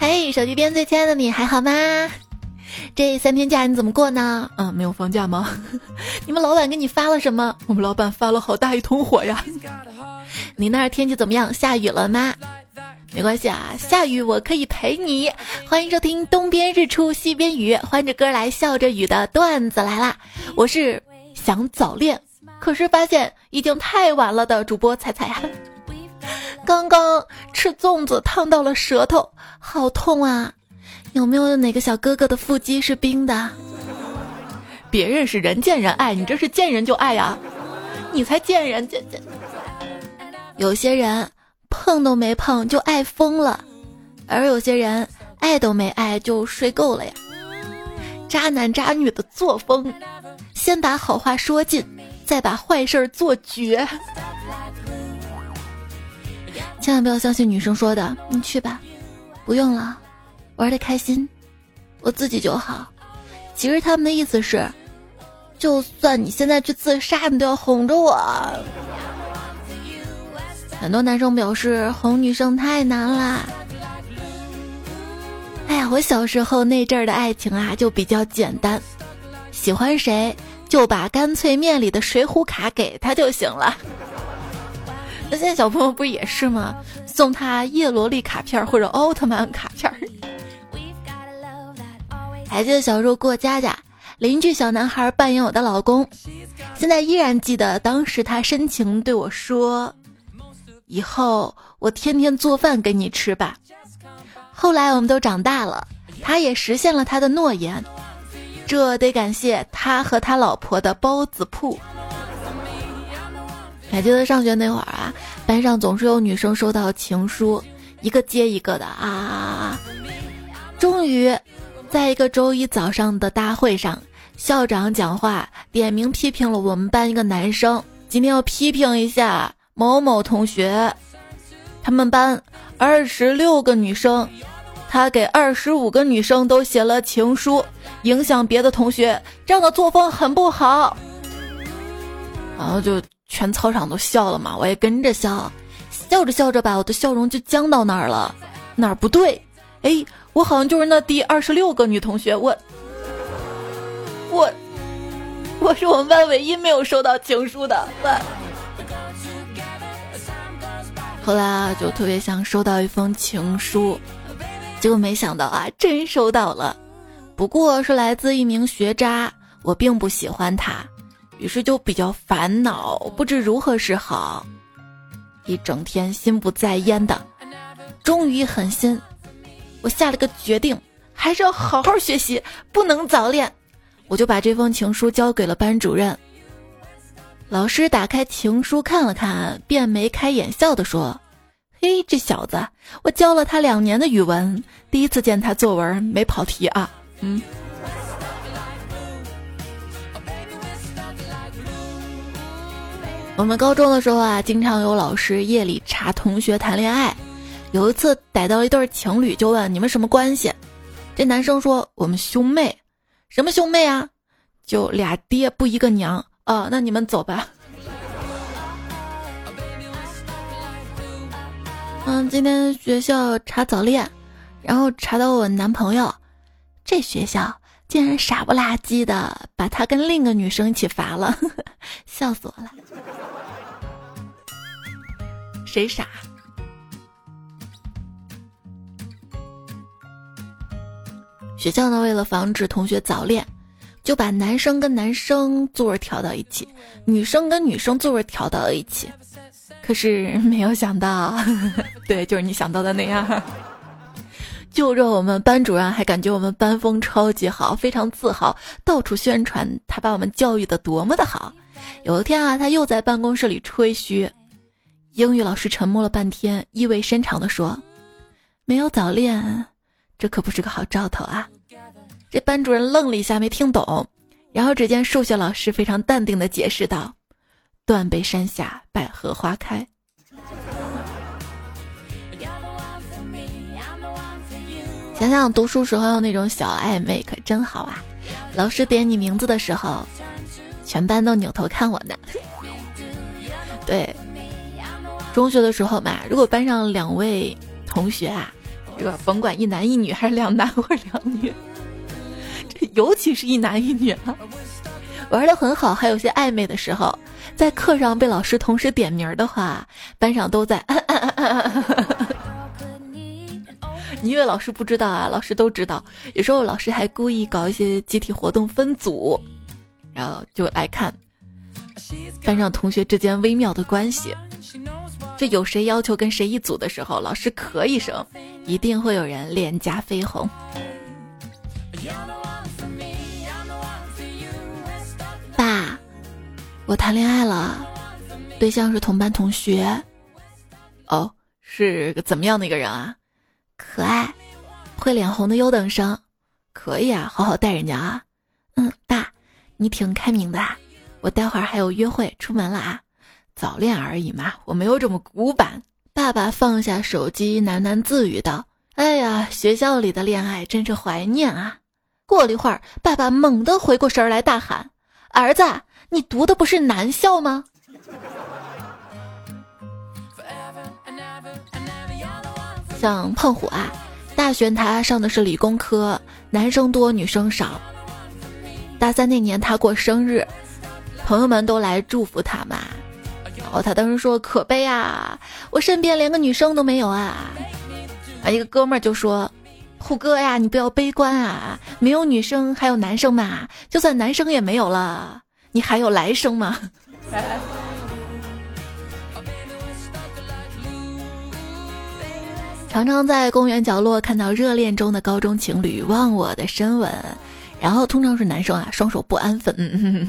嘿，手机边最亲爱的你还好吗？这三天假你怎么过呢？嗯，没有放假吗？你们老板给你发了什么？我们老板发了好大一桶火呀！你那儿天气怎么样？下雨了吗？没关系啊，下雨我可以陪你。欢迎收听东边日出西边雨，欢着歌来笑着雨的段子来啦！我是想早恋，可是发现已经太晚了的主播彩彩呀。刚刚吃粽子烫到了舌头，好痛啊！有没有哪个小哥哥的腹肌是冰的？别人是人见人爱，你这是见人就爱呀！你才见人见见。有些人碰都没碰就爱疯了，而有些人爱都没爱就睡够了呀。渣男渣女的作风，先把好话说尽，再把坏事儿做绝。千万不要相信女生说的，你去吧，不用了。玩的开心，我自己就好。其实他们的意思是，就算你现在去自杀，你都要哄着我。很多男生表示哄女生太难啦。哎呀，我小时候那阵儿的爱情啊，就比较简单，喜欢谁就把干脆面里的水浒卡给他就行了。那现在小朋友不也是吗？送他叶罗丽卡片或者奥特曼卡片。还记得小时候过家家，邻居小男孩扮演我的老公，现在依然记得当时他深情对我说：“以后我天天做饭给你吃吧。”后来我们都长大了，他也实现了他的诺言，这得感谢他和他老婆的包子铺。还记得上学那会儿啊，班上总是有女生收到情书，一个接一个的啊，终于。在一个周一早上的大会上，校长讲话点名批评了我们班一个男生。今天要批评一下某某同学，他们班二十六个女生，他给二十五个女生都写了情书，影响别的同学，这样的作风很不好。然后就全操场都笑了嘛，我也跟着笑，笑着笑着吧，我的笑容就僵到那儿了，哪儿不对？哎。我好像就是那第二十六个女同学，我，我，我是我们班唯一没有收到情书的。后来啊，就特别想收到一封情书，结果没想到啊，真收到了，不过是来自一名学渣，我并不喜欢他，于是就比较烦恼，不知如何是好，一整天心不在焉的，终于狠心。我下了个决定，还是要好好学习，不能早恋。我就把这封情书交给了班主任。老师打开情书看了看，便眉开眼笑的说：“嘿，这小子，我教了他两年的语文，第一次见他作文没跑题啊。”嗯。我们高中的时候啊，经常有老师夜里查同学谈恋爱。有一次逮到一对情侣，就问你们什么关系？这男生说我们兄妹，什么兄妹啊？就俩爹不一个娘啊？那你们走吧。嗯，今天学校查早恋，然后查到我男朋友，这学校竟然傻不拉几的把他跟另一个女生一起罚了，笑死我了。谁傻？学校呢，为了防止同学早恋，就把男生跟男生座位调到一起，女生跟女生座位调到了一起。可是没有想到，对，就是你想到的那样。就这，我们班主任还感觉我们班风超级好，非常自豪，到处宣传他把我们教育的多么的好。有一天啊，他又在办公室里吹嘘，英语老师沉默了半天，意味深长地说：“没有早恋。”这可不是个好兆头啊！这班主任愣了一下，没听懂。然后只见数学老师非常淡定的解释道：“断背山下百合花开。”想想读书时候那种小暧昧，可真好啊！老师点你名字的时候，全班都扭头看我呢。对，中学的时候嘛，如果班上两位同学啊。这个甭管一男一女还是两男或两女，这尤其是一男一女啊，玩的很好，还有些暧昧的时候，在课上被老师同时点名的话，班上都在。你 以为老师不知道啊？老师都知道。有时候老师还故意搞一些集体活动分组，然后就来看班上同学之间微妙的关系。就有谁要求跟谁一组的时候，老师咳一声，一定会有人脸颊绯红。爸，我谈恋爱了，对象是同班同学。哦，是个怎么样的一个人啊？可爱，会脸红的优等生，可以啊，好好带人家啊。嗯，爸，你挺开明的啊，我待会儿还有约会，出门了啊。早恋而已嘛，我没有这么古板。爸爸放下手机，喃喃自语道：“哎呀，学校里的恋爱真是怀念啊。”过了一会儿，爸爸猛地回过神来，大喊：“儿子，你读的不是男校吗？”像胖虎啊，大学他上的是理工科，男生多女生少。大三那年他过生日，朋友们都来祝福他嘛。然后他当时说：“可悲啊，我身边连个女生都没有啊！”啊，一个哥们儿就说：“虎哥呀，你不要悲观啊，没有女生还有男生嘛，就算男生也没有了，你还有来生吗？” 常常在公园角落看到热恋中的高中情侣忘我的深吻，然后通常是男生啊双手不安分，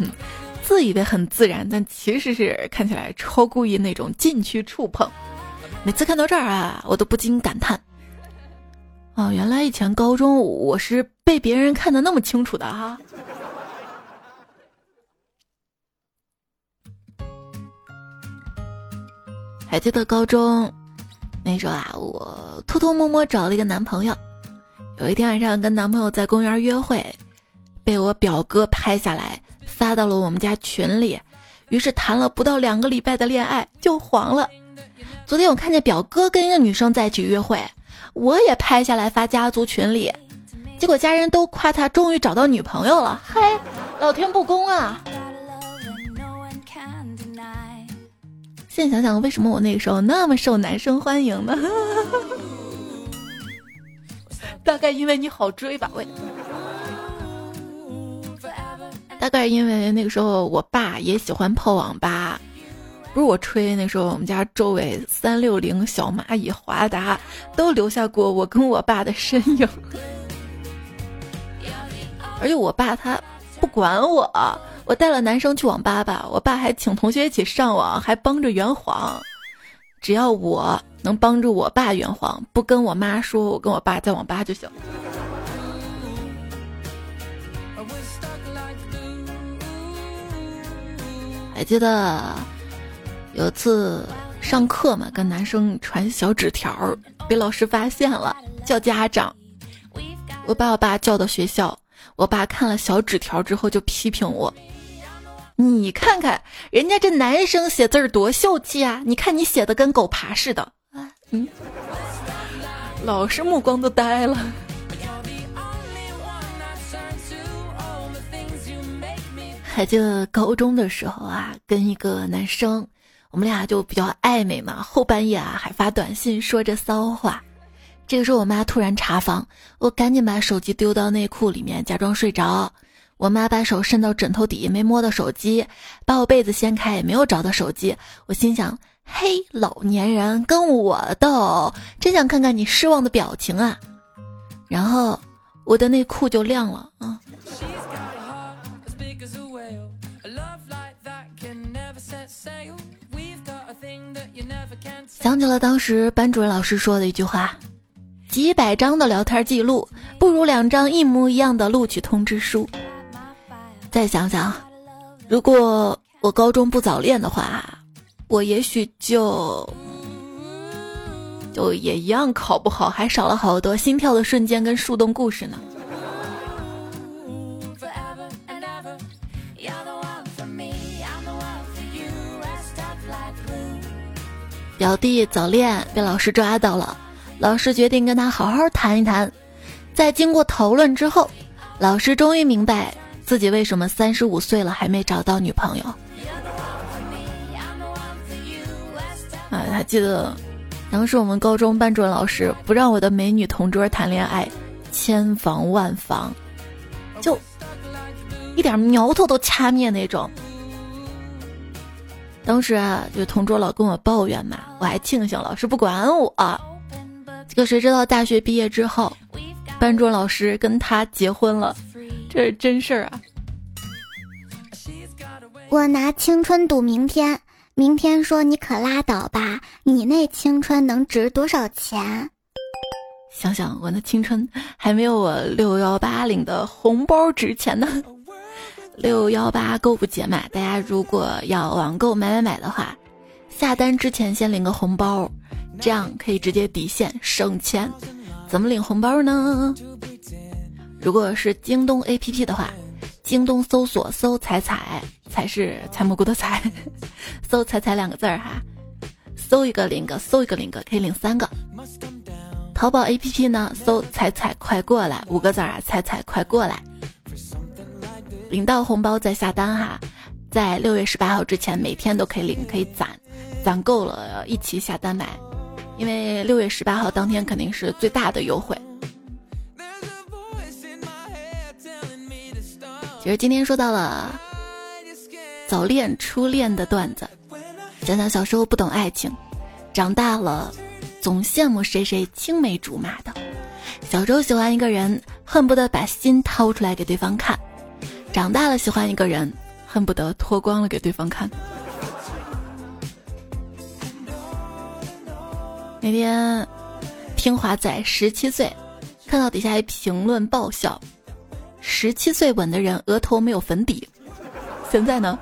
自以为很自然，但其实是看起来超故意那种禁区触碰。每次看到这儿啊，我都不禁感叹：哦，原来以前高中我是被别人看得那么清楚的哈。还记得高中？那时候啊，我偷偷摸摸找了一个男朋友。有一天晚上跟男朋友在公园约会，被我表哥拍下来发到了我们家群里，于是谈了不到两个礼拜的恋爱就黄了。昨天我看见表哥跟一个女生在一起约会，我也拍下来发家族群里，结果家人都夸他终于找到女朋友了。嗨，老天不公啊！现在想想，为什么我那个时候那么受男生欢迎呢？大概因为你好追吧，喂。大概因为那个时候我爸也喜欢泡网吧，不是我吹。那时候我们家周围三六零、小蚂蚁、华达都留下过我跟我爸的身影，而且我爸他不管我。我带了男生去网吧吧，我爸还请同学一起上网，还帮着圆谎。只要我能帮助我爸圆谎，不跟我妈说我跟我爸在网吧就行。还记得有次上课嘛，跟男生传小纸条，被老师发现了，叫家长。我把我爸叫到学校，我爸看了小纸条之后就批评我。你看看人家这男生写字儿多秀气啊！你看你写的跟狗爬似的！嗯，老师目光都呆了。还记得高中的时候啊，跟一个男生，我们俩就比较暧昧嘛。后半夜啊，还发短信说着骚话。这个时候我妈突然查房，我赶紧把手机丢到内裤里面，假装睡着。我妈把手伸到枕头底，没摸到手机，把我被子掀开，也没有找到手机。我心想：嘿，老年人跟我斗，真想看看你失望的表情啊！然后我的内裤就亮了啊！想起了当时班主任老师说的一句话：几百张的聊天记录，不如两张一模一样的录取通知书。再想想，如果我高中不早恋的话，我也许就就也一样考不好，还少了好多心跳的瞬间跟树洞故事呢。表弟早恋被老师抓到了，老师决定跟他好好谈一谈。在经过讨论之后，老师终于明白自己为什么三十五岁了还没找到女朋友。啊，还记得当时我们高中班主任老师不让我的美女同桌谈恋爱，千防万防，就一点苗头都掐灭那种。当时啊，就同桌老跟我抱怨嘛，我还庆幸老师不管我。这个谁知道大学毕业之后，班主任老师跟他结婚了，这是真事儿啊！我拿青春赌明天。明天说你可拉倒吧，你那青春能值多少钱？想想我那青春还没有我六幺八领的红包值钱呢。六幺八购物节嘛，大家如果要网购买买买的话，下单之前先领个红包，这样可以直接抵现省钱。怎么领红包呢？如果是京东 APP 的话。京东搜索“搜彩彩”，彩是采蘑菇的彩，搜彩彩两个字儿哈，搜一个领一个，搜一个领一个，可以领三个。淘宝 APP 呢，搜“彩彩快过来”五个字儿啊，彩彩快过来，领到红包再下单哈，在六月十八号之前每天都可以领，可以攒，攒够了一起下单买，因为六月十八号当天肯定是最大的优惠。其实今天说到了早恋、初恋的段子，想想小时候不懂爱情，长大了总羡慕谁谁青梅竹马的。小时候喜欢一个人，恨不得把心掏出来给对方看；长大了喜欢一个人，恨不得脱光了给对方看。那天听华仔十七岁，看到底下一评论爆笑。十七岁吻的人额头没有粉底，现在呢，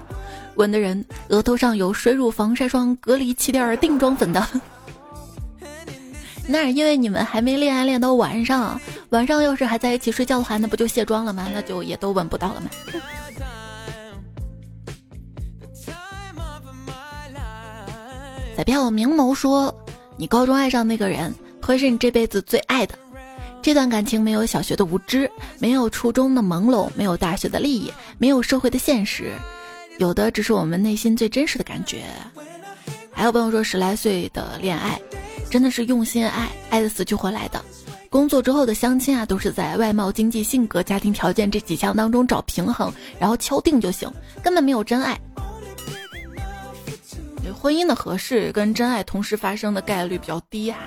吻的人额头上有水乳防晒霜、隔离气垫、定妆粉的。那是因为你们还没恋爱恋到晚上，晚上要是还在一起睡觉的话，那不就卸妆了吗？那就也都吻不到了吗？彩票明眸说：“你高中爱上那个人，会是你这辈子最爱的。”这段感情没有小学的无知，没有初中的朦胧，没有大学的利益，没有社会的现实，有的只是我们内心最真实的感觉。还有朋友说，十来岁的恋爱，真的是用心爱，爱的死去活来的。工作之后的相亲啊，都是在外貌、经济、性格、家庭条件这几项当中找平衡，然后敲定就行，根本没有真爱。婚姻的合适跟真爱同时发生的概率比较低啊。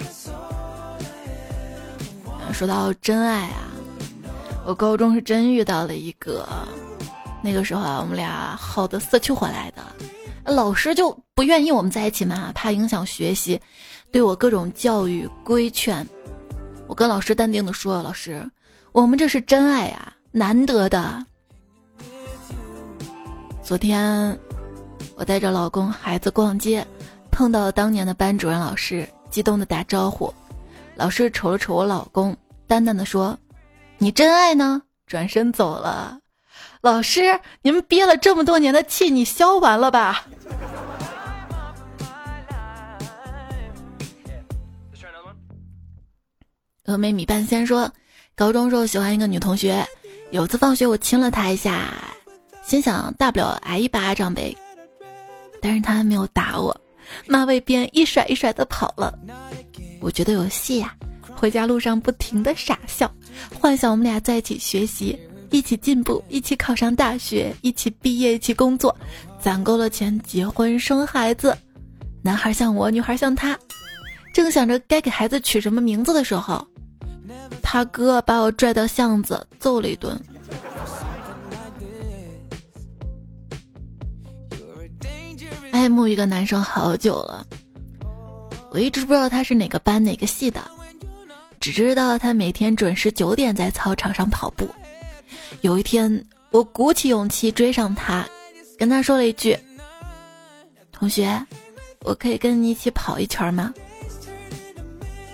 说到真爱啊，我高中是真遇到了一个，那个时候啊，我们俩好的死去活来的，老师就不愿意我们在一起嘛，怕影响学习，对我各种教育规劝。我跟老师淡定的说：“老师，我们这是真爱呀，难得的。”昨天我带着老公孩子逛街，碰到了当年的班主任老师，激动的打招呼。老师瞅了瞅我老公，淡淡的说：“你真爱呢？”转身走了。老师，你们憋了这么多年的气，你消完了吧？峨眉米半仙说，高中时候喜欢一个女同学，有次放学我亲了她一下，心想大不了挨一巴掌呗，但是他还没有打我，马尾辫一甩一甩的跑了。我觉得有戏呀！回家路上不停的傻笑，幻想我们俩在一起学习，一起进步，一起考上大学，一起毕业，一起工作，攒够了钱结婚生孩子。男孩像我，女孩像他。正想着该给孩子取什么名字的时候，他哥把我拽到巷子揍了一顿。爱慕一个男生好久了。我一直不知道他是哪个班哪个系的，只知道他每天准时九点在操场上跑步。有一天，我鼓起勇气追上他，跟他说了一句：“同学，我可以跟你一起跑一圈吗？”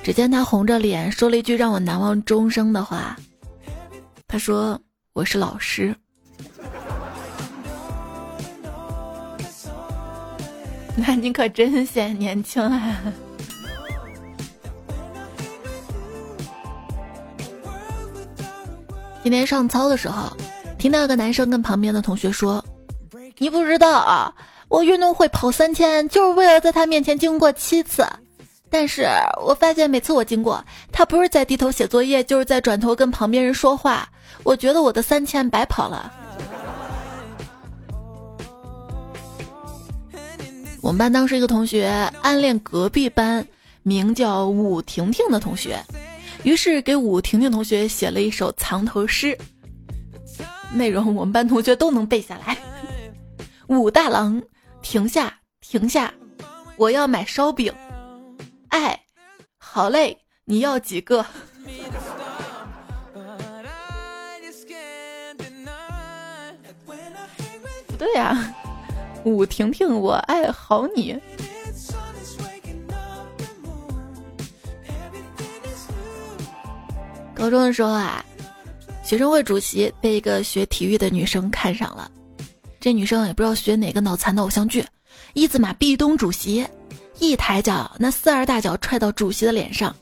只见他红着脸说了一句让我难忘终生的话：“他说我是老师。” 那你可真显年轻啊。今天上操的时候听到一个男生跟旁边的同学说你不知道啊我运动会跑三千就是为了在他面前经过七次。但是我发现每次我经过他不是在低头写作业就是在转头跟旁边人说话。我觉得我的三千白跑了。我们班当时一个同学暗恋隔壁班名叫武婷婷的同学，于是给武婷婷同学写了一首藏头诗，内容我们班同学都能背下来。武大郎，停下，停下，我要买烧饼。哎，好嘞，你要几个？不 对呀。武婷婷，我爱好你。高中的时候啊，学生会主席被一个学体育的女生看上了。这女生也不知道学哪个脑残的偶像剧，一字马壁咚主席，一抬脚，那四二大脚踹到主席的脸上，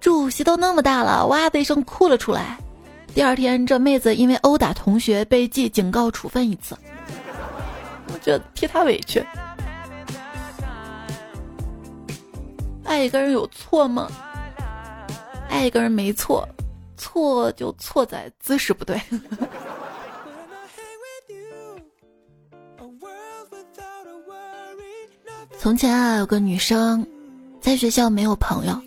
主席都那么大了，哇的一声哭了出来。第二天，这妹子因为殴打同学被记警告处分一次。我觉得替他委屈。爱一个人有错吗？爱一个人没错，错就错在姿势不对。从前啊，有个女生，在学校没有朋友，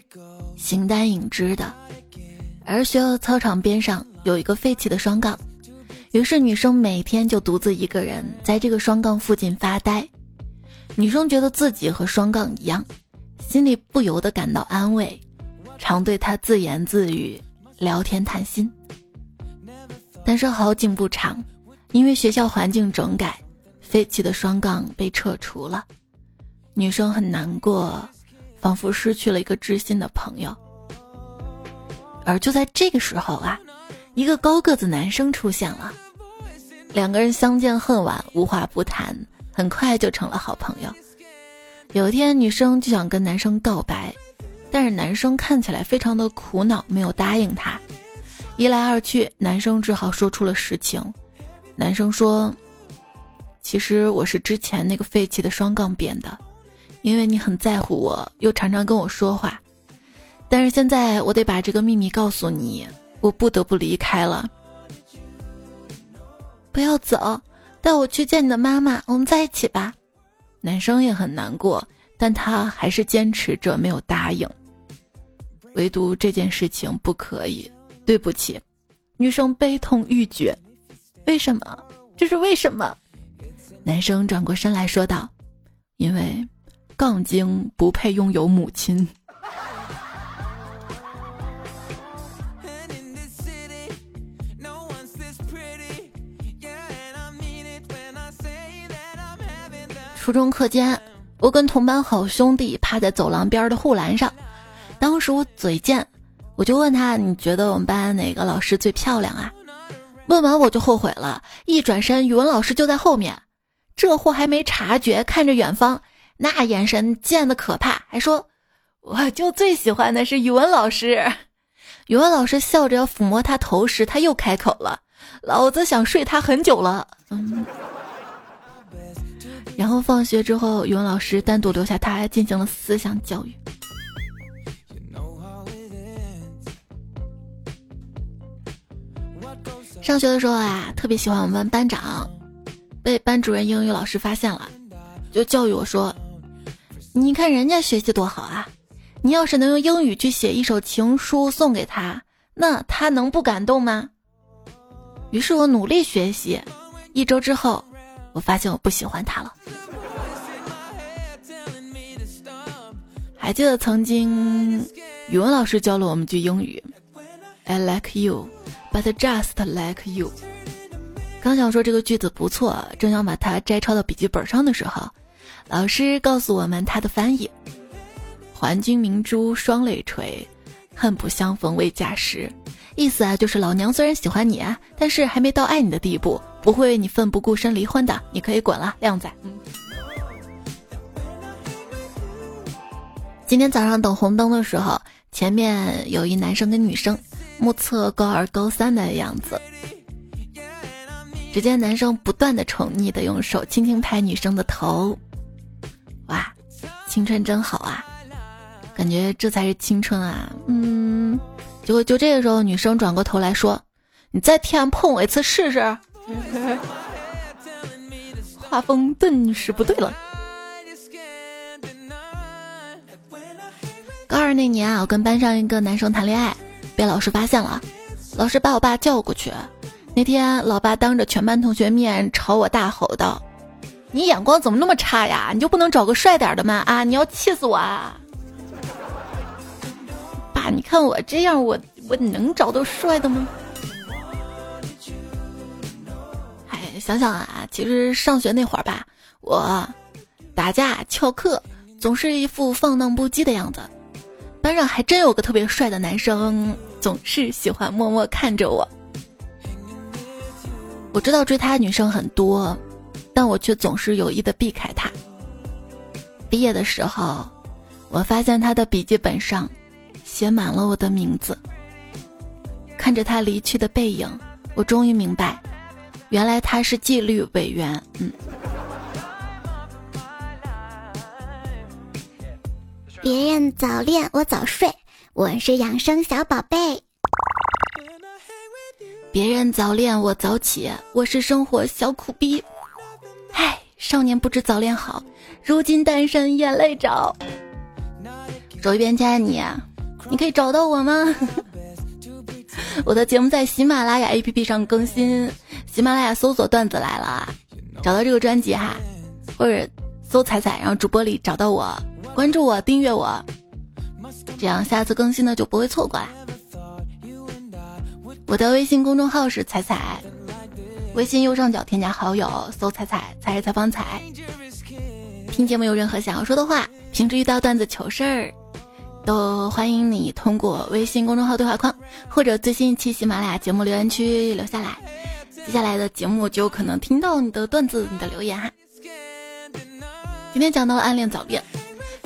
形单影只的，而学校操场边上有一个废弃的双杠。于是女生每天就独自一个人在这个双杠附近发呆。女生觉得自己和双杠一样，心里不由得感到安慰，常对他自言自语，聊天谈心。但是好景不长，因为学校环境整改，废弃的双杠被撤除了。女生很难过，仿佛失去了一个知心的朋友。而就在这个时候啊。一个高个子男生出现了，两个人相见恨晚，无话不谈，很快就成了好朋友。有一天，女生就想跟男生告白，但是男生看起来非常的苦恼，没有答应她。一来二去，男生只好说出了实情。男生说：“其实我是之前那个废弃的双杠变的，因为你很在乎我，又常常跟我说话。但是现在我得把这个秘密告诉你。”我不得不离开了，不要走，带我去见你的妈妈，我们在一起吧。男生也很难过，但他还是坚持着没有答应。唯独这件事情不可以，对不起。女生悲痛欲绝，为什么？这是为什么？男生转过身来说道：“因为杠精不配拥有母亲。”初中课间，我跟同班好兄弟趴在走廊边的护栏上。当时我嘴贱，我就问他：“你觉得我们班哪个老师最漂亮啊？”问完我就后悔了，一转身，语文老师就在后面。这货还没察觉，看着远方，那眼神贱的可怕，还说：“我就最喜欢的是语文老师。”语文老师笑着要抚摸他头时，他又开口了：“老子想睡他很久了。”嗯。然后放学之后，语文老师单独留下他，进行了思想教育。上学的时候啊，特别喜欢我们班班长，被班主任英语老师发现了，就教育我说：“你看人家学习多好啊，你要是能用英语去写一首情书送给他，那他能不感动吗？”于是我努力学习，一周之后。我发现我不喜欢他了。还记得曾经语文老师教了我们句英语：“I like you, but just like you。”刚想说这个句子不错，正想把它摘抄到笔记本上的时候，老师告诉我们它的翻译：“还君明珠双泪垂，恨不相逢未嫁时。”意思啊，就是老娘虽然喜欢你啊，但是还没到爱你的地步。不会为你奋不顾身离婚的，你可以滚了，靓仔。今天早上等红灯的时候，前面有一男生跟女生，目测高二高三的样子。只见男生不断的宠溺的用手轻轻拍女生的头，哇，青春真好啊！感觉这才是青春啊！嗯，结果就这个时候，女生转过头来说：“你再天碰我一次试试。” 画风顿时不对了。高二那年啊，我跟班上一个男生谈恋爱，被老师发现了，老师把我爸叫过去。那天，老爸当着全班同学面朝我大吼道：“你眼光怎么那么差呀？你就不能找个帅点的吗？啊，你要气死我啊！”爸，你看我这样，我我能找到帅的吗？想想啊，其实上学那会儿吧，我打架翘课，总是一副放荡不羁的样子。班上还真有个特别帅的男生，总是喜欢默默看着我。我知道追他女生很多，但我却总是有意的避开他。毕业的时候，我发现他的笔记本上写满了我的名字。看着他离去的背影，我终于明白，原来他是纪律委员。嗯。别人早恋，我早睡，我是养生小宝贝。别人早恋，我早起，我是生活小苦逼。唉，少年不知早恋好，如今单身眼泪找。手一边亲爱你，你可以找到我吗？我的节目在喜马拉雅 APP 上更新，喜马拉雅搜索段子来了，找到这个专辑哈，或者搜彩彩，然后主播里找到我。关注我，订阅我，这样下次更新的就不会错过啦。我的微信公众号是彩彩，微信右上角添加好友，搜彩彩，才是采访彩。听节目有任何想要说的话，平时遇到段子糗事儿，都欢迎你通过微信公众号对话框或者最新一期喜马拉雅节目留言区留下来，接下来的节目就有可能听到你的段子、你的留言哈。今天讲到暗恋早恋。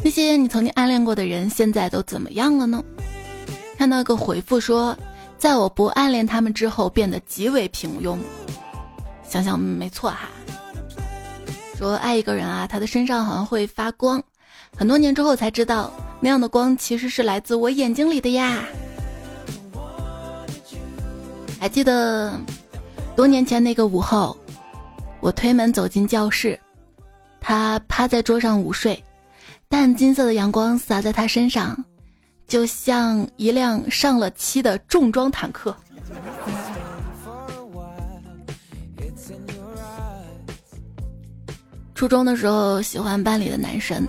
那些你曾经暗恋过的人，现在都怎么样了呢？看到一个回复说，在我不暗恋他们之后，变得极为平庸。想想没错哈。说爱一个人啊，他的身上好像会发光，很多年之后才知道，那样的光其实是来自我眼睛里的呀。还记得多年前那个午后，我推门走进教室，他趴在桌上午睡。淡金色的阳光洒在他身上，就像一辆上了漆的重装坦克。初中的时候喜欢班里的男神，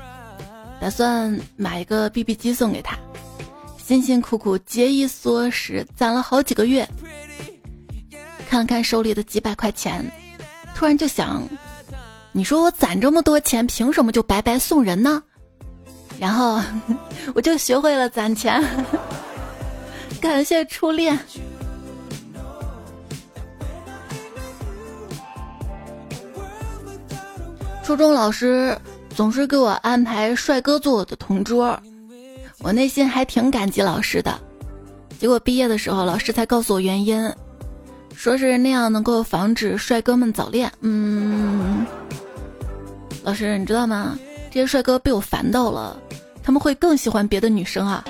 打算买一个 BB 机送给他，辛辛苦苦节衣缩食攒了好几个月，看了看手里的几百块钱，突然就想：你说我攒这么多钱，凭什么就白白送人呢？然后我就学会了攒钱，感谢初恋。初中老师总是给我安排帅哥做我的同桌，我内心还挺感激老师的。结果毕业的时候，老师才告诉我原因，说是那样能够防止帅哥们早恋。嗯，老师你知道吗？这些帅哥被我烦到了。他们会更喜欢别的女生啊？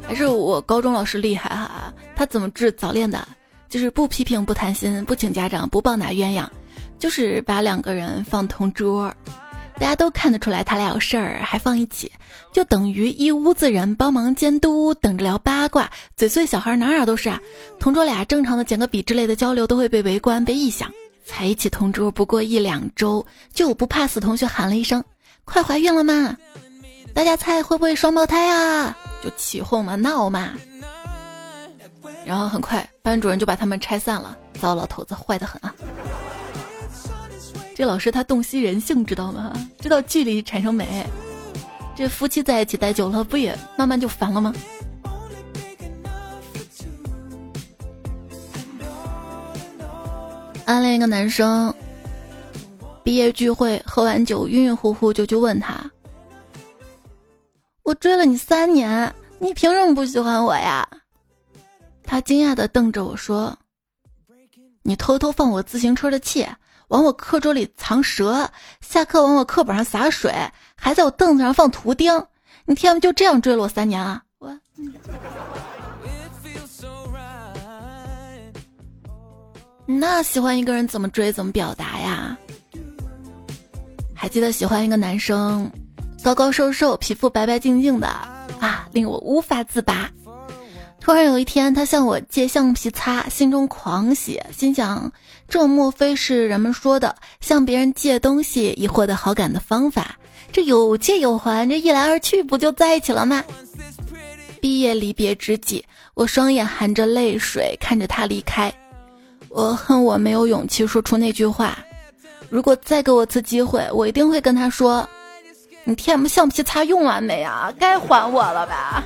还是我高中老师厉害哈？他怎么治早恋的？就是不批评、不谈心、不请家长、不棒打鸳鸯，就是把两个人放同桌，大家都看得出来他俩有事儿，还放一起，就等于一屋子人帮忙监督，等着聊八卦。嘴碎小孩哪哪都是啊。同桌俩正常的捡个笔之类的交流都会被围观、被臆想。才一起同桌不过一两周，就不怕死同学喊了一声。快怀孕了吗？大家猜会不会双胞胎啊？就起哄嘛，闹嘛。然后很快班主任就把他们拆散了。糟老头子坏的很啊！这老师他洞悉人性，知道吗？知道距离产生美。这夫妻在一起待久了，不也慢慢就烦了吗？暗恋一个男生。毕业聚会喝完酒晕晕乎乎，就去问他：“我追了你三年，你凭什么不喜欢我呀？”他惊讶的瞪着我说：“你偷偷放我自行车的气，往我课桌里藏蛇，下课往我课本上洒水，还在我凳子上放图钉，你天不就这样追了我三年啊？”我。那喜欢一个人怎么追怎么表达呀？还记得喜欢一个男生，高高瘦瘦，皮肤白白净净的啊，令我无法自拔。突然有一天，他向我借橡皮擦，心中狂喜，心想：这莫非是人们说的向别人借东西以获得好感的方法？这有借有还，这一来二去不就在一起了吗？毕业离别之际，我双眼含着泪水看着他离开。我恨我没有勇气说出那句话。如果再给我次机会，我一定会跟他说：“你 TM 橡皮擦用完没啊？该还我了吧？”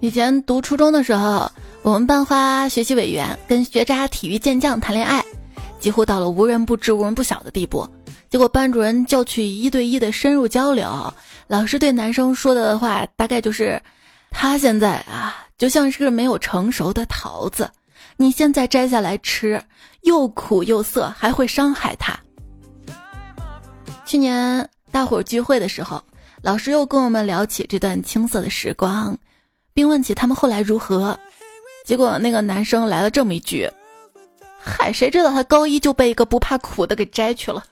以前读初中的时候，我们班花学习委员跟学渣体育健将谈恋爱，几乎到了无人不知、无人不晓的地步。结果班主任叫去一对一的深入交流，老师对男生说的话大概就是。他现在啊，就像是没有成熟的桃子，你现在摘下来吃，又苦又涩，还会伤害他。去年大伙聚会的时候，老师又跟我们聊起这段青涩的时光，并问起他们后来如何。结果那个男生来了这么一句：“嗨，谁知道他高一就被一个不怕苦的给摘去了。”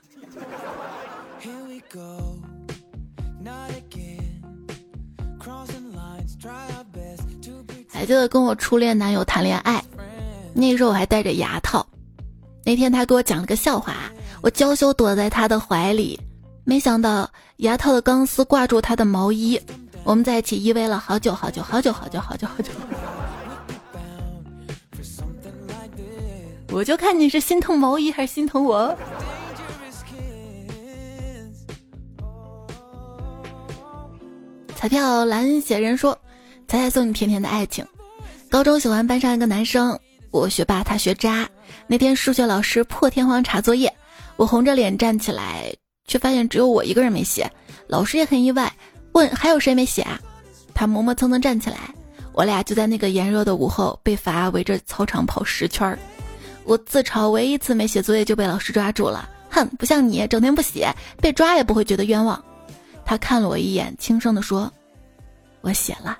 还记得跟我初恋男友谈恋爱，那时候我还戴着牙套。那天他给我讲了个笑话，我娇羞躲在他的怀里，没想到牙套的钢丝挂住他的毛衣，我们在一起依偎了好久好久好久好久好久好久。我就看你是心疼毛衣还是心疼我。彩票蓝写人说。彩彩送你甜甜的爱情。高中喜欢班上一个男生，我学霸，他学渣。那天数学老师破天荒查作业，我红着脸站起来，却发现只有我一个人没写。老师也很意外，问还有谁没写啊？他磨磨蹭蹭站起来，我俩就在那个炎热的午后被罚围着操场跑十圈儿。我自嘲唯一一次没写作业就被老师抓住了，哼，不像你整天不写，被抓也不会觉得冤枉。他看了我一眼，轻声地说：“我写了。”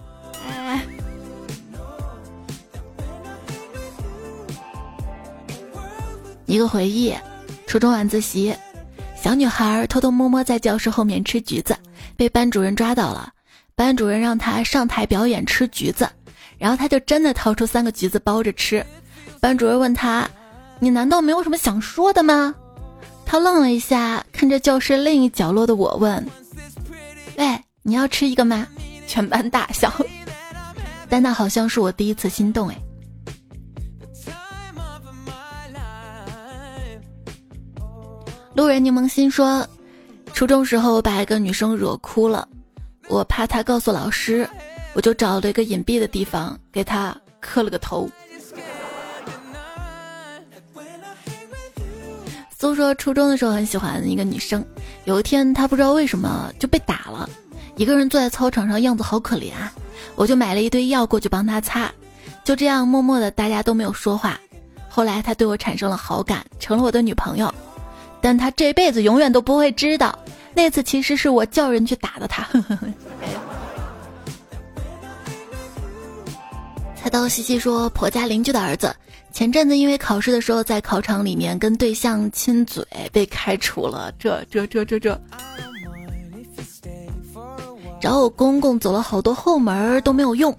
一个回忆，初中晚自习，小女孩偷偷摸摸在教室后面吃橘子，被班主任抓到了。班主任让他上台表演吃橘子，然后他就真的掏出三个橘子包着吃。班主任问他：“你难道没有什么想说的吗？”他愣了一下，看着教室另一角落的我问：“喂，你要吃一个吗？”全班大笑，但那好像是我第一次心动哎。路人柠檬心说，初中时候把一个女生惹哭了，我怕她告诉老师，我就找了一个隐蔽的地方给她磕了个头。苏说，初中的时候很喜欢一个女生，有一天她不知道为什么就被打了，一个人坐在操场上，样子好可怜啊，我就买了一堆药过去帮她擦，就这样默默的大家都没有说话。后来她对我产生了好感，成了我的女朋友。但他这辈子永远都不会知道，那次其实是我叫人去打的他。呵呵菜刀西西说，婆家邻居的儿子前阵子因为考试的时候在考场里面跟对象亲嘴被开除了。这这这这这，找我公公走了好多后门都没有用，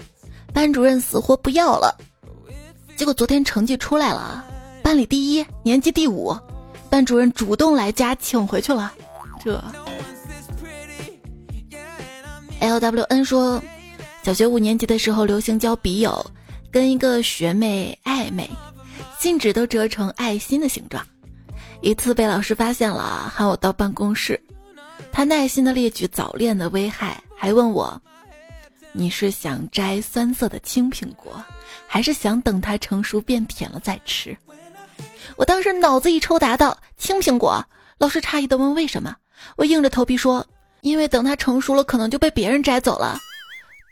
班主任死活不要了。结果昨天成绩出来了，班里第一，年级第五。班主任主动来家请回去了，这。L W N 说，小学五年级的时候流行交笔友，跟一个学妹暧昧，信纸都折成爱心的形状。一次被老师发现了，喊我到办公室，他耐心的列举早恋的危害，还问我，你是想摘酸涩的青苹果，还是想等它成熟变甜了再吃？我当时脑子一抽，答道：“青苹果。”老师诧异的问：“为什么？”我硬着头皮说：“因为等它成熟了，可能就被别人摘走了。”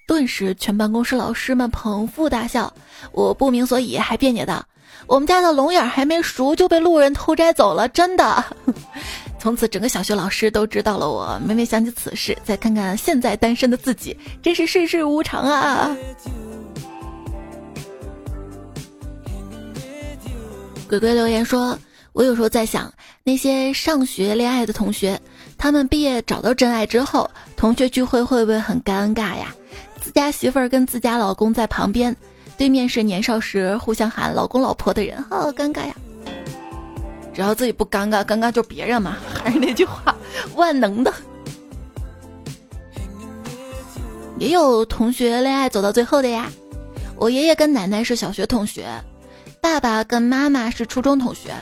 顿时，全办公室老师们捧腹大笑。我不明所以，还别扭道：“我们家的龙眼还没熟就被路人偷摘走了，真的。”从此，整个小学老师都知道了我。每每想起此事，再看看现在单身的自己，真是世事无常啊！鬼鬼留言说：“我有时候在想，那些上学恋爱的同学，他们毕业找到真爱之后，同学聚会会不会很尴尬呀？”自家媳妇儿跟自家老公在旁边，对面是年少时互相喊老公老婆的人，好尴尬呀！只要自己不尴尬，尴尬就别人嘛。还是那句话，万能的。也有同学恋爱走到最后的呀。我爷爷跟奶奶是小学同学，爸爸跟妈妈是初中同学，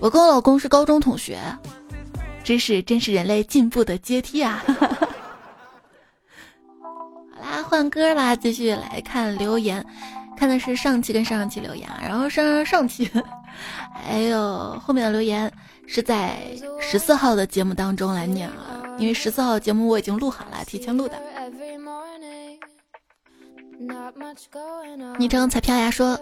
我跟我老公是高中同学。知识真是人类进步的阶梯啊！好啦换歌啦，继续来看留言，看的是上期跟上上期留言，然后上上上期还有后面的留言是在十四号的节目当中来念了，因为十四号节目我已经录好了，提前录的。昵称彩票呀说，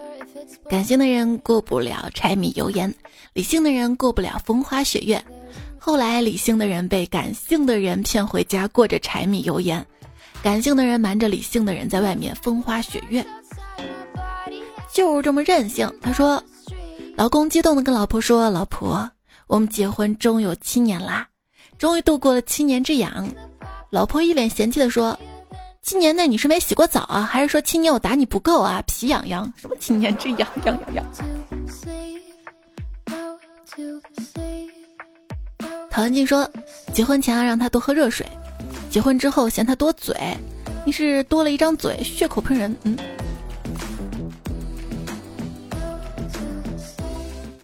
感性的人过不了柴米油盐，理性的人过不了风花雪月，后来理性的人被感性的人骗回家过着柴米油盐。感性的人瞒着理性的人在外面风花雪月，就是这么任性。他说：“老公激动的跟老婆说，老婆，我们结婚终有七年啦，终于度过了七年之痒。”老婆一脸嫌弃的说：“七年内你是没洗过澡啊，还是说七年我打你不够啊？皮痒痒，什么七年之痒痒痒痒？”陶文静说：“结婚前要让他多喝热水。”结婚之后嫌他多嘴，你是多了一张嘴，血口喷人。嗯，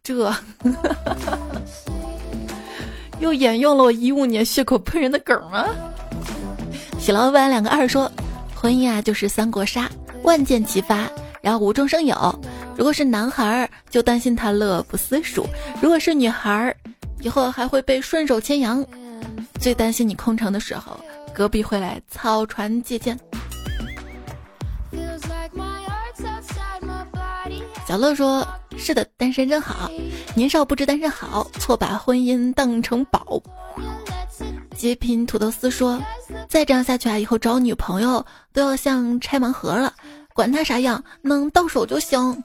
这 又沿用了我一五年血口喷人的梗吗？喜老板两个二说，婚姻啊就是三国杀，万箭齐发，然后无中生有。如果是男孩儿，就担心他乐不思蜀；如果是女孩儿，以后还会被顺手牵羊。最担心你空城的时候。隔壁会来草船借箭。小乐说：“是的，单身真好，年少不知单身好，错把婚姻当成宝。”极品土豆丝说：“再这样下去啊，以后找女朋友都要像拆盲盒了，管他啥样，能到手就行。”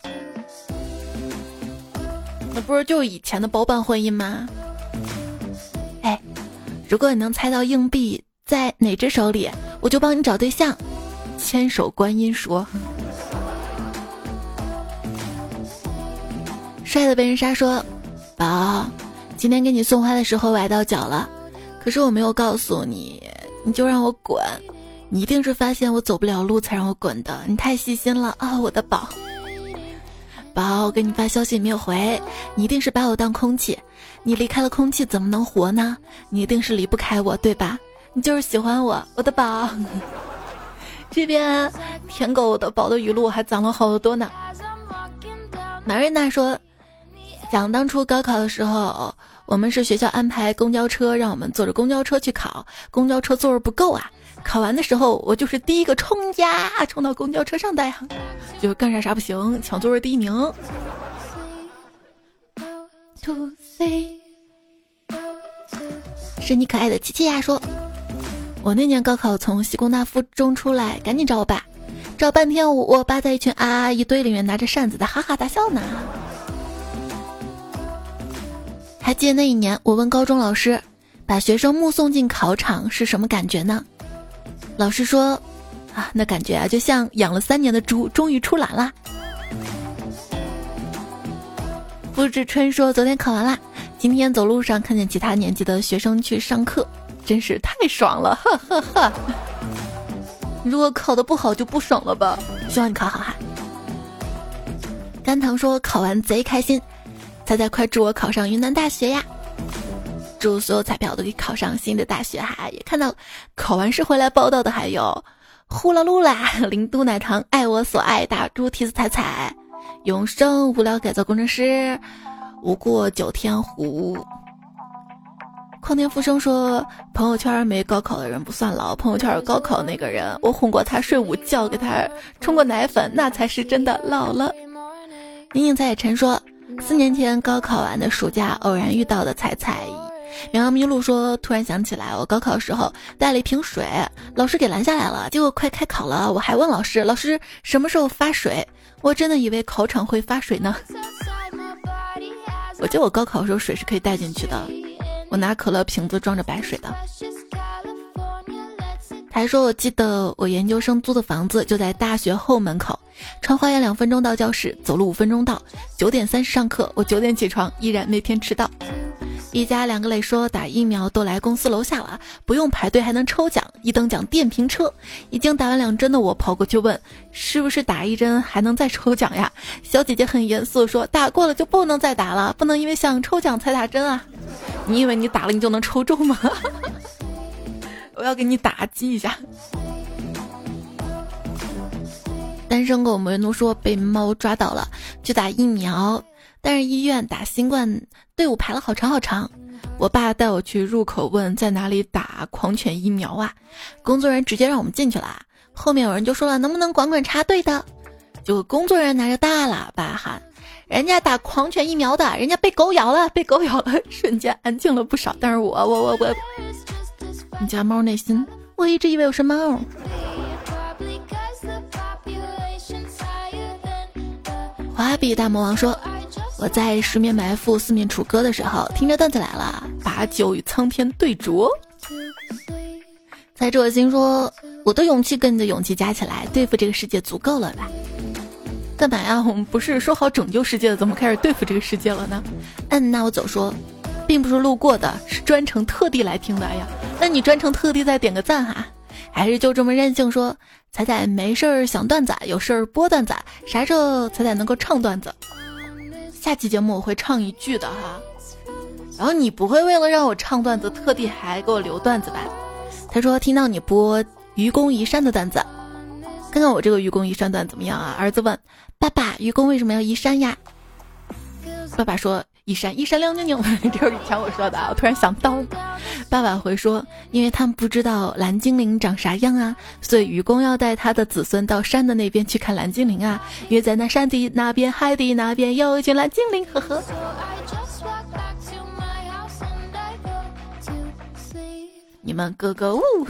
那不是就以前的包办婚姻吗？哎，如果你能猜到硬币。在哪只手里，我就帮你找对象。千手观音说：“帅的被人杀。”说：“宝，今天给你送花的时候崴到脚了，可是我没有告诉你，你就让我滚。你一定是发现我走不了路才让我滚的。你太细心了啊，我的宝。宝，我给你发消息没有回，你一定是把我当空气。你离开了空气怎么能活呢？你一定是离不开我，对吧？” 你就是喜欢我，我的宝。这边舔狗的宝的语录还攒了好多呢。马瑞娜说：“想当初高考的时候，我们是学校安排公交车，让我们坐着公交车去考，公交车座位不够啊。考完的时候，我就是第一个冲呀，冲到公交车上的呀，就干啥啥不行，抢座位第一名。”是你可爱的琪琪呀说。我那年高考从西工大附中出来，赶紧找我爸，找半天我我爸在一群啊啊一堆里面拿着扇子在哈哈大笑呢。还记得那一年，我问高中老师，把学生目送进考场是什么感觉呢？老师说，啊，那感觉啊就像养了三年的猪终于出栏啦。付志春说，昨天考完啦，今天走路上看见其他年级的学生去上课。真是太爽了，哈哈哈！如果考的不好就不爽了吧？希望你考好哈。甘棠说考完贼开心，猜猜快祝我考上云南大学呀！祝所有彩票都可以考上新的大学哈！也看到考完试回来报道的还有呼啦噜啦、零度奶糖、爱我所爱、大猪蹄子彩彩、永生无聊改造工程师、无过九天湖。旷天复生说，朋友圈没高考的人不算老，朋友圈有高考那个人，我哄过他睡午觉，给他冲过奶粉，那才是真的老了。宁宁彩晨说，四年前高考完的暑假，偶然遇到的彩彩。绵羊麋鹿说，突然想起来，我高考时候带了一瓶水，老师给拦下来了，结果快开考了，我还问老师，老师什么时候发水？我真的以为考场会发水呢。我记得我高考的时候水是可以带进去的。我拿可乐瓶子装着白水的。还说：“我记得我研究生租的房子就在大学后门口，穿花园两分钟到教室，走路五分钟到。九点三十上课，我九点起床，依然每天迟到。”一家两个磊说：“打疫苗都来公司楼下了，不用排队还能抽奖，一等奖电瓶车。”已经打完两针的我跑过去问：“是不是打一针还能再抽奖呀？”小姐姐很严肃说：“打过了就不能再打了，不能因为想抽奖才打针啊。”你以为你打了你就能抽中吗？我要给你打击一下。单身狗梅奴说被猫抓到了，去打疫苗，但是医院打新冠队伍排了好长好长。我爸带我去入口问在哪里打狂犬疫苗啊，工作人员直接让我们进去了。后面有人就说了能不能管管插队的，就工作人员拿着大喇叭喊。人家打狂犬疫苗的，人家被狗咬了，被狗咬了，瞬间安静了不少。但是我我我我，你家猫内心，我一直以为我是猫。华比大魔王说：“我在十面埋伏，四面楚歌的时候，听着段子来了，把酒与苍天对酌。”在这心说：“我的勇气跟你的勇气加起来，对付这个世界足够了吧？”干嘛呀？我们不是说好拯救世界的，怎么开始对付这个世界了呢？嗯，那我走说，并不是路过的，是专程特地来听的呀。那你专程特地再点个赞哈，还是就这么任性说？彩彩没事儿想段子，有事儿播段子，啥时候彩彩能够唱段子？下期节目我会唱一句的哈。然后你不会为了让我唱段子，特地还给我留段子吧？他说听到你播愚公移山的段子。看看我这个愚公移山段怎么样啊？儿子问爸爸：“愚公为什么要移山呀？”爸爸说：“一闪一闪亮晶晶。”这是以前我说的，我突然想到了。爸爸回说：“因为他们不知道蓝精灵长啥样啊，所以愚公要带他的子孙到山的那边去看蓝精灵啊。因为在那山的那边，海的那边有一群蓝精灵。”呵呵。你们哥哥呜。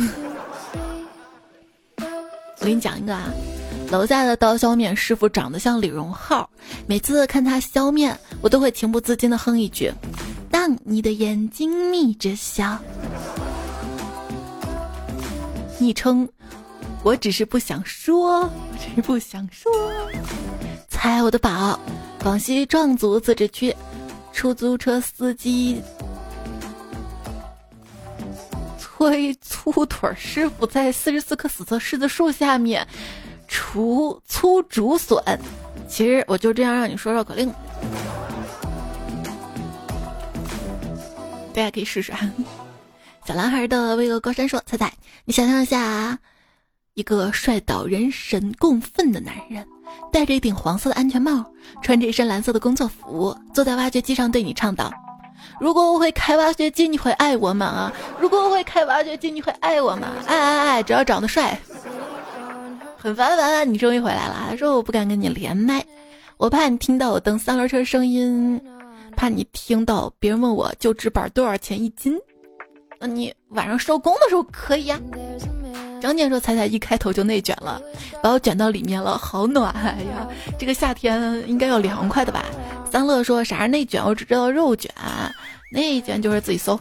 我给你讲一个啊，楼下的刀削面师傅长得像李荣浩，每次看他削面，我都会情不自禁的哼一句：“当你的眼睛眯着笑。”昵称，我只是不想说，我只是不想说。猜我的宝，广西壮族自治区出租车司机。推粗腿师傅在四十四棵死的柿子树下面除粗竹笋。其实我就这样让你说绕口令，大家可以试试啊。小男孩的巍峨高山说：“彩彩，你想象一下，一个帅到人神共愤的男人，戴着一顶黄色的安全帽，穿着一身蓝色的工作服，坐在挖掘机上对你唱道。”如果我会开挖掘机，你会爱我吗？啊！如果我会开挖掘机，你会爱我吗？爱爱爱，只要长得帅。很烦烦，你终于回来了。他说我不敢跟你连麦，我怕你听到我蹬三轮车声音，怕你听到别人问我就纸板多少钱一斤。那你晚上收工的时候可以呀。张健说：“彩彩一开头就内卷了，把我卷到里面了，好暖呀！这个夏天应该要凉快的吧？”三乐说：“啥是内卷？我只知道肉卷，内卷就是自己搜。”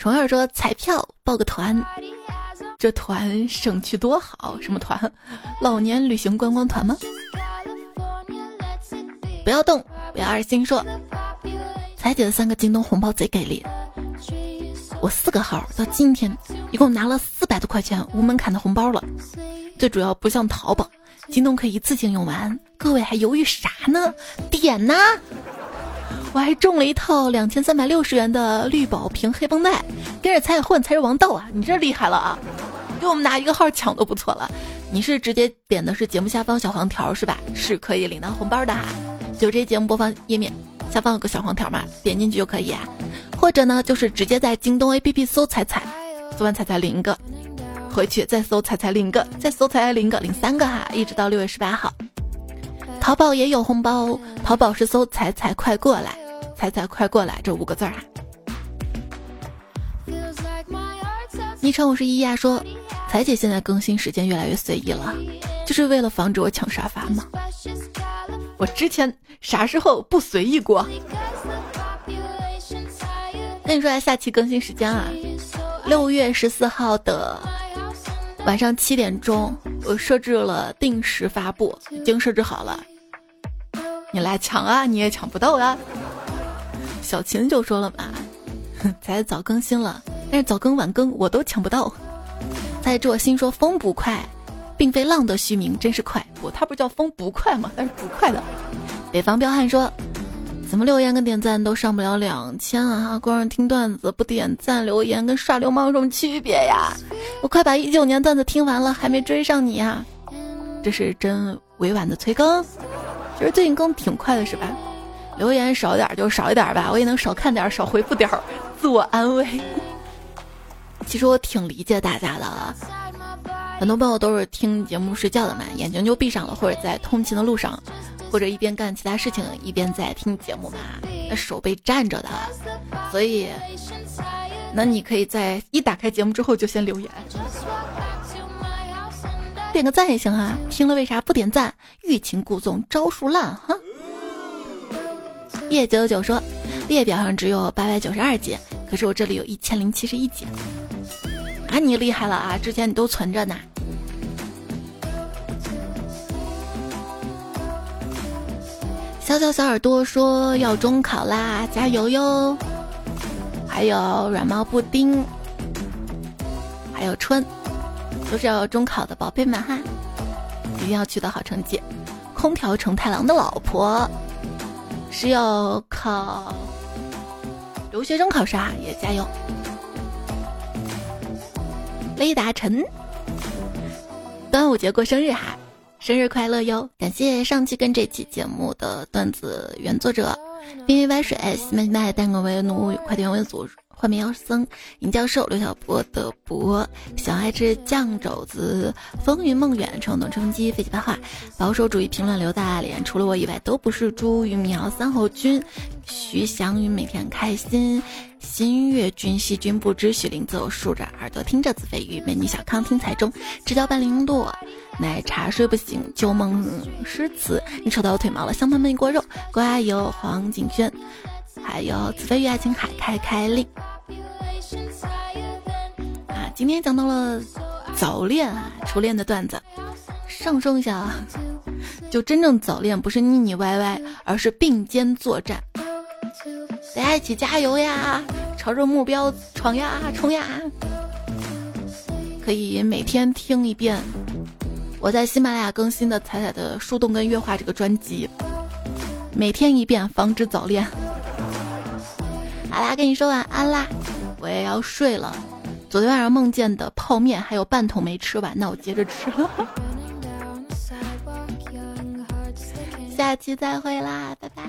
虫儿说：“彩票报个团，这团省去多好？什么团？老年旅行观光团吗？”不要动，不要二心说：“彩姐的三个京东红包贼给力。”我四个号到今天一共拿了四百多块钱无门槛的红包了，最主要不像淘宝，京东可以一次性用完。各位还犹豫啥呢？点呐！我还中了一套两千三百六十元的绿宝瓶黑绷带，跟着彩混才是王道啊！你这厉害了啊！给我们拿一个号抢都不错了。你是直接点的是节目下方小黄条是吧？是可以领到红包的哈。就这节目播放页面下方有个小黄条嘛，点进去就可以。啊或者呢，就是直接在京东 APP 搜彩彩，搜完彩彩领一个，回去再搜彩彩领一个，再搜彩彩领一个，领三个哈，一直到六月十八号。淘宝也有红包，淘宝是搜彩彩快过来，彩彩快过来这五个字儿哈。昵称我是依亚说，彩姐现在更新时间越来越随意了，就是为了防止我抢沙发吗？我之前啥时候不随意过？跟你说下下期更新时间啊，六月十四号的晚上七点钟，我设置了定时发布，已经设置好了。你来抢啊，你也抢不到啊。小琴就说了嘛，才早更新了，但是早更晚更我都抢不到。在这我心说风不快，并非浪的虚名，真是快。不，他不叫风不快吗？但是不快的。北方彪悍说。怎么留言跟点赞都上不了两千啊？光是听段子不点赞留言，跟耍流氓有什么区别呀？我快把一九年段子听完了，还没追上你呀？这是真委婉的催更，其实最近更挺快的是吧？留言少点就少一点吧，我也能少看点少回复点儿，自我安慰。其实我挺理解大家的，很多朋友都是听节目睡觉的嘛，眼睛就闭上了，或者在通勤的路上。或者一边干其他事情一边在听节目嘛，那手被站着的，所以，那你可以在一打开节目之后就先留言，点个赞也行啊。听了为啥不点赞？欲擒故纵，招数烂哈。叶九九说，列表上只有八百九十二集，可是我这里有一千零七十一集。啊，你厉害了啊！之前你都存着呢。小小小耳朵说要中考啦，加油哟！还有软毛布丁，还有春，都是要中考的宝贝们哈，一定要取得好成绩。空调成太郎的老婆是要考留学生考试啊，也加油！雷达晨，端午节过生日哈。生日快乐哟！感谢上期跟这期节目的段子原作者，冰冰白水，西麦麦，蛋糕为奴，快递员为祖。画面妖僧、尹教授、刘小波的博、小爱吃酱肘子、风云梦远、冲动冲击、飞机八话、保守主义评论刘大脸，除了我以外都不是猪。鱼苗三侯君、徐翔云每天开心。新月君、细君不知许林子，竖着耳朵听着子飞鱼。美女小康听彩中，直交半零落。奶茶睡不醒，旧梦诗词。你扯到我腿毛了，香喷喷一锅肉。郭阿姨、黄景轩。还有紫飞鱼爱情海开开令啊！今天讲到了早恋啊，初恋的段子，上升一下啊，就真正早恋不是腻腻歪歪，而是并肩作战，大家一起加油呀，朝着目标闯呀冲呀！可以每天听一遍我在喜马拉雅更新的彩彩的树洞跟月画这个专辑，每天一遍，防止早恋。好啦，跟你说晚安啦，我也要睡了。昨天晚上梦见的泡面还有半桶没吃完，那我接着吃了。下期再会啦，拜拜。